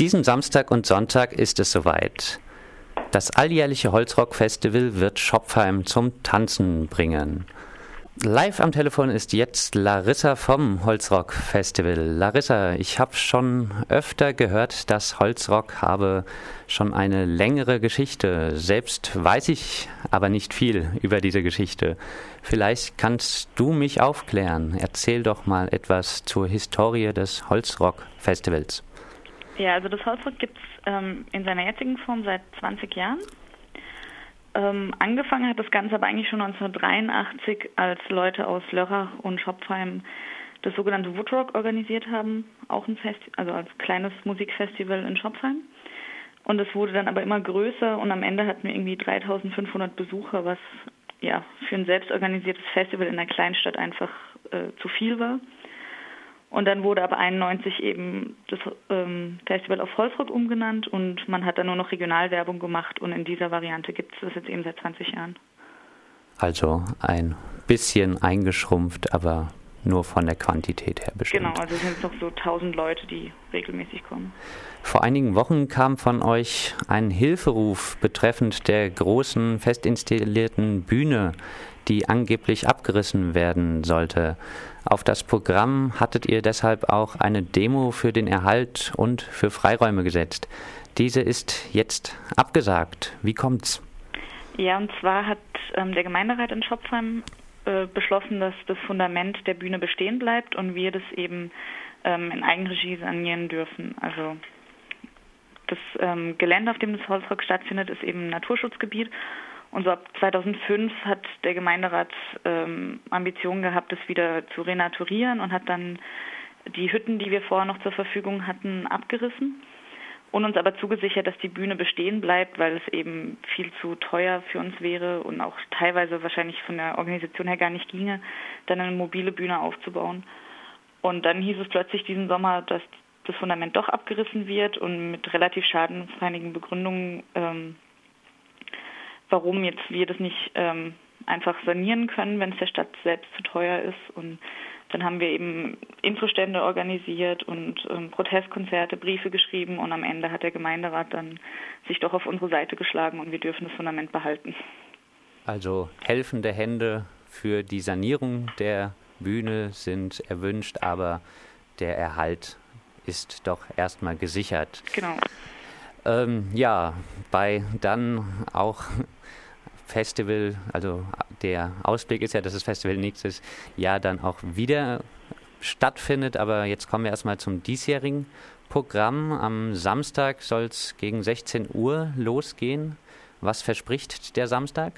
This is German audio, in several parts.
Diesen Samstag und Sonntag ist es soweit. Das alljährliche Holzrock-Festival wird Schopfheim zum Tanzen bringen. Live am Telefon ist jetzt Larissa vom Holzrock Festival. Larissa, ich habe schon öfter gehört, dass Holzrock habe schon eine längere Geschichte. Selbst weiß ich aber nicht viel über diese Geschichte. Vielleicht kannst du mich aufklären. Erzähl doch mal etwas zur Historie des Holzrock Festivals. Ja, also das Holzrock gibt es ähm, in seiner jetzigen Form seit 20 Jahren. Ähm, angefangen hat das Ganze aber eigentlich schon 1983, als Leute aus Lörrach und Schopfheim das sogenannte Woodrock organisiert haben, auch ein Fest, also als kleines Musikfestival in Schopfheim. Und es wurde dann aber immer größer und am Ende hatten wir irgendwie 3500 Besucher, was ja für ein selbstorganisiertes Festival in einer Kleinstadt einfach äh, zu viel war. Und dann wurde aber 91 eben das ähm, Festival auf Holzrock umgenannt und man hat dann nur noch Regionalwerbung gemacht und in dieser Variante gibt es das jetzt eben seit 20 Jahren. Also ein bisschen eingeschrumpft, aber nur von der Quantität her bestimmt. Genau, also es sind noch so 1000 Leute, die regelmäßig kommen. Vor einigen Wochen kam von euch ein Hilferuf betreffend der großen festinstallierten Bühne, die angeblich abgerissen werden sollte. Auf das Programm hattet ihr deshalb auch eine Demo für den Erhalt und für Freiräume gesetzt. Diese ist jetzt abgesagt. Wie kommt's? Ja, und zwar hat ähm, der Gemeinderat in Schopfheim äh, beschlossen, dass das Fundament der Bühne bestehen bleibt und wir das eben ähm, in Eigenregie sanieren dürfen. Also das ähm, Gelände, auf dem das Holzrock stattfindet, ist eben ein Naturschutzgebiet und so ab 2005 hat der Gemeinderat ähm, Ambitionen gehabt, das wieder zu renaturieren und hat dann die Hütten, die wir vorher noch zur Verfügung hatten, abgerissen und uns aber zugesichert, dass die Bühne bestehen bleibt, weil es eben viel zu teuer für uns wäre und auch teilweise wahrscheinlich von der Organisation her gar nicht ginge, dann eine mobile Bühne aufzubauen. Und dann hieß es plötzlich diesen Sommer, dass das Fundament doch abgerissen wird und mit relativ schadenfreien Begründungen ähm, warum jetzt wir das nicht ähm, einfach sanieren können, wenn es der Stadt selbst zu teuer ist. Und dann haben wir eben Infostände organisiert und ähm, Protestkonzerte, Briefe geschrieben und am Ende hat der Gemeinderat dann sich doch auf unsere Seite geschlagen und wir dürfen das Fundament behalten. Also helfende Hände für die Sanierung der Bühne sind erwünscht, aber der Erhalt ist doch erstmal gesichert. Genau. Ähm, ja, bei dann auch Festival, also der Ausblick ist ja, dass das Festival nächstes Jahr dann auch wieder stattfindet. Aber jetzt kommen wir erstmal zum diesjährigen Programm. Am Samstag soll es gegen 16 Uhr losgehen. Was verspricht der Samstag?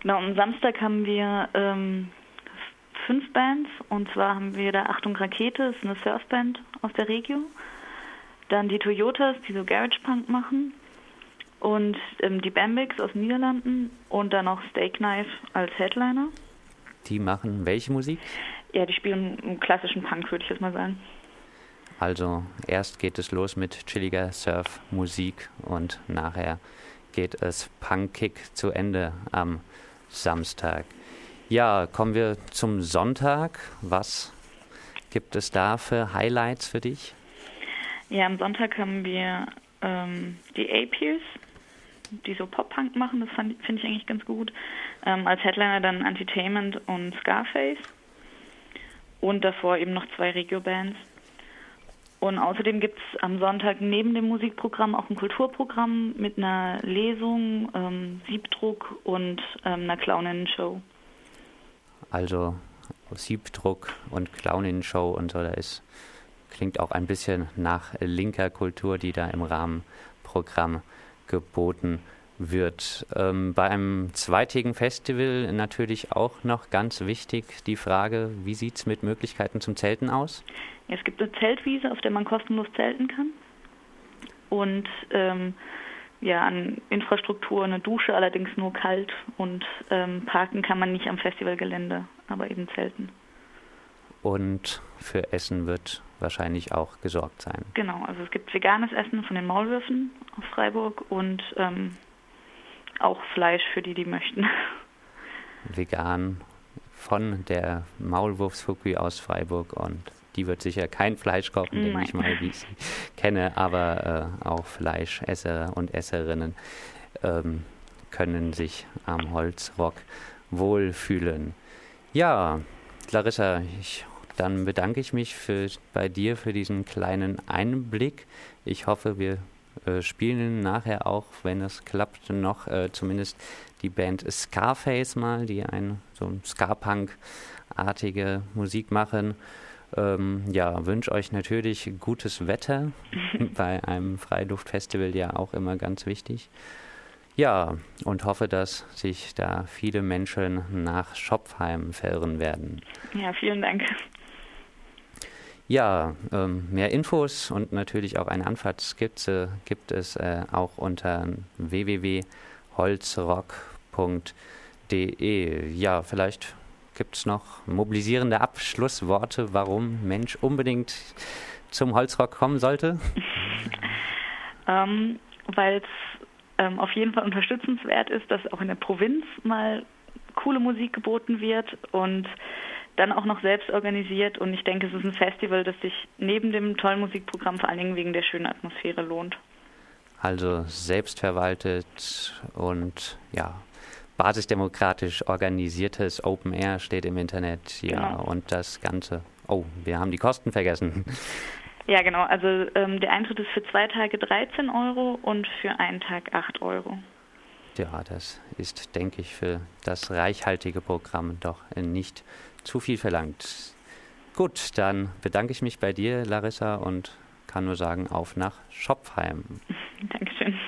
Genau, am Samstag haben wir ähm, fünf Bands. Und zwar haben wir da Achtung Rakete, ist eine Surfband aus der Region. Dann die Toyotas, die so Garage Punk machen. Und ähm, die Bambics aus den Niederlanden und dann noch Steak Knife als Headliner. Die machen welche Musik? Ja, die spielen klassischen Punk, würde ich jetzt mal sagen. Also erst geht es los mit chilliger Surf-Musik und nachher geht es punkig zu Ende am Samstag. Ja, kommen wir zum Sonntag. Was gibt es da für Highlights für dich? Ja, am Sonntag haben wir ähm, die Apiers, die so Pop-Punk machen, das finde ich eigentlich ganz gut. Ähm, als Headliner dann Antitainment und Scarface. Und davor eben noch zwei Regio-Bands. Und außerdem gibt es am Sonntag neben dem Musikprogramm auch ein Kulturprogramm mit einer Lesung, ähm, Siebdruck und ähm, einer Clowninnen-Show. Also Siebdruck und Clowninnen-Show und so, da ist Klingt auch ein bisschen nach linker Kultur, die da im Rahmenprogramm geboten wird. Ähm, bei einem zweitägigen Festival natürlich auch noch ganz wichtig die Frage, wie sieht es mit Möglichkeiten zum Zelten aus? Es gibt eine Zeltwiese, auf der man kostenlos zelten kann. Und ähm, ja, an Infrastruktur eine Dusche, allerdings nur kalt. Und ähm, parken kann man nicht am Festivalgelände, aber eben zelten. Und für Essen wird wahrscheinlich auch gesorgt sein. Genau, also es gibt veganes Essen von den Maulwürfen aus Freiburg und ähm, auch Fleisch für die, die möchten. Vegan von der Maulwurfsfuki aus Freiburg und die wird sicher kein Fleisch kochen, denke ich mal, wie ich sie kenne, aber äh, auch Fleischesser und Esserinnen ähm, können sich am Holzrock wohlfühlen. Ja, Larissa, ich, dann bedanke ich mich für, bei dir für diesen kleinen Einblick. Ich hoffe, wir äh, spielen nachher auch, wenn es klappt, noch äh, zumindest die Band Scarface mal, die ein so ein Ska-Punk-artige Musik machen. Ähm, ja, wünsche euch natürlich gutes Wetter. bei einem Freiluftfestival ja auch immer ganz wichtig. Ja, und hoffe, dass sich da viele Menschen nach Schopfheim verirren werden. Ja, vielen Dank. Ja, ähm, mehr Infos und natürlich auch eine Anfahrtskizze gibt es äh, auch unter www.holzrock.de. Ja, vielleicht gibt es noch mobilisierende Abschlussworte, warum Mensch unbedingt zum Holzrock kommen sollte? ähm, Weil es ähm, auf jeden Fall unterstützenswert ist, dass auch in der Provinz mal coole Musik geboten wird und dann auch noch selbst organisiert. Und ich denke, es ist ein Festival, das sich neben dem tollen Musikprogramm vor allen Dingen wegen der schönen Atmosphäre lohnt. Also selbstverwaltet und ja, basisdemokratisch organisiertes Open Air steht im Internet. Ja, genau. und das Ganze. Oh, wir haben die Kosten vergessen. Ja, genau. Also ähm, der Eintritt ist für zwei Tage 13 Euro und für einen Tag 8 Euro. Ja, das ist, denke ich, für das reichhaltige Programm doch nicht zu viel verlangt. Gut, dann bedanke ich mich bei dir, Larissa, und kann nur sagen, auf nach Schopfheim. Dankeschön.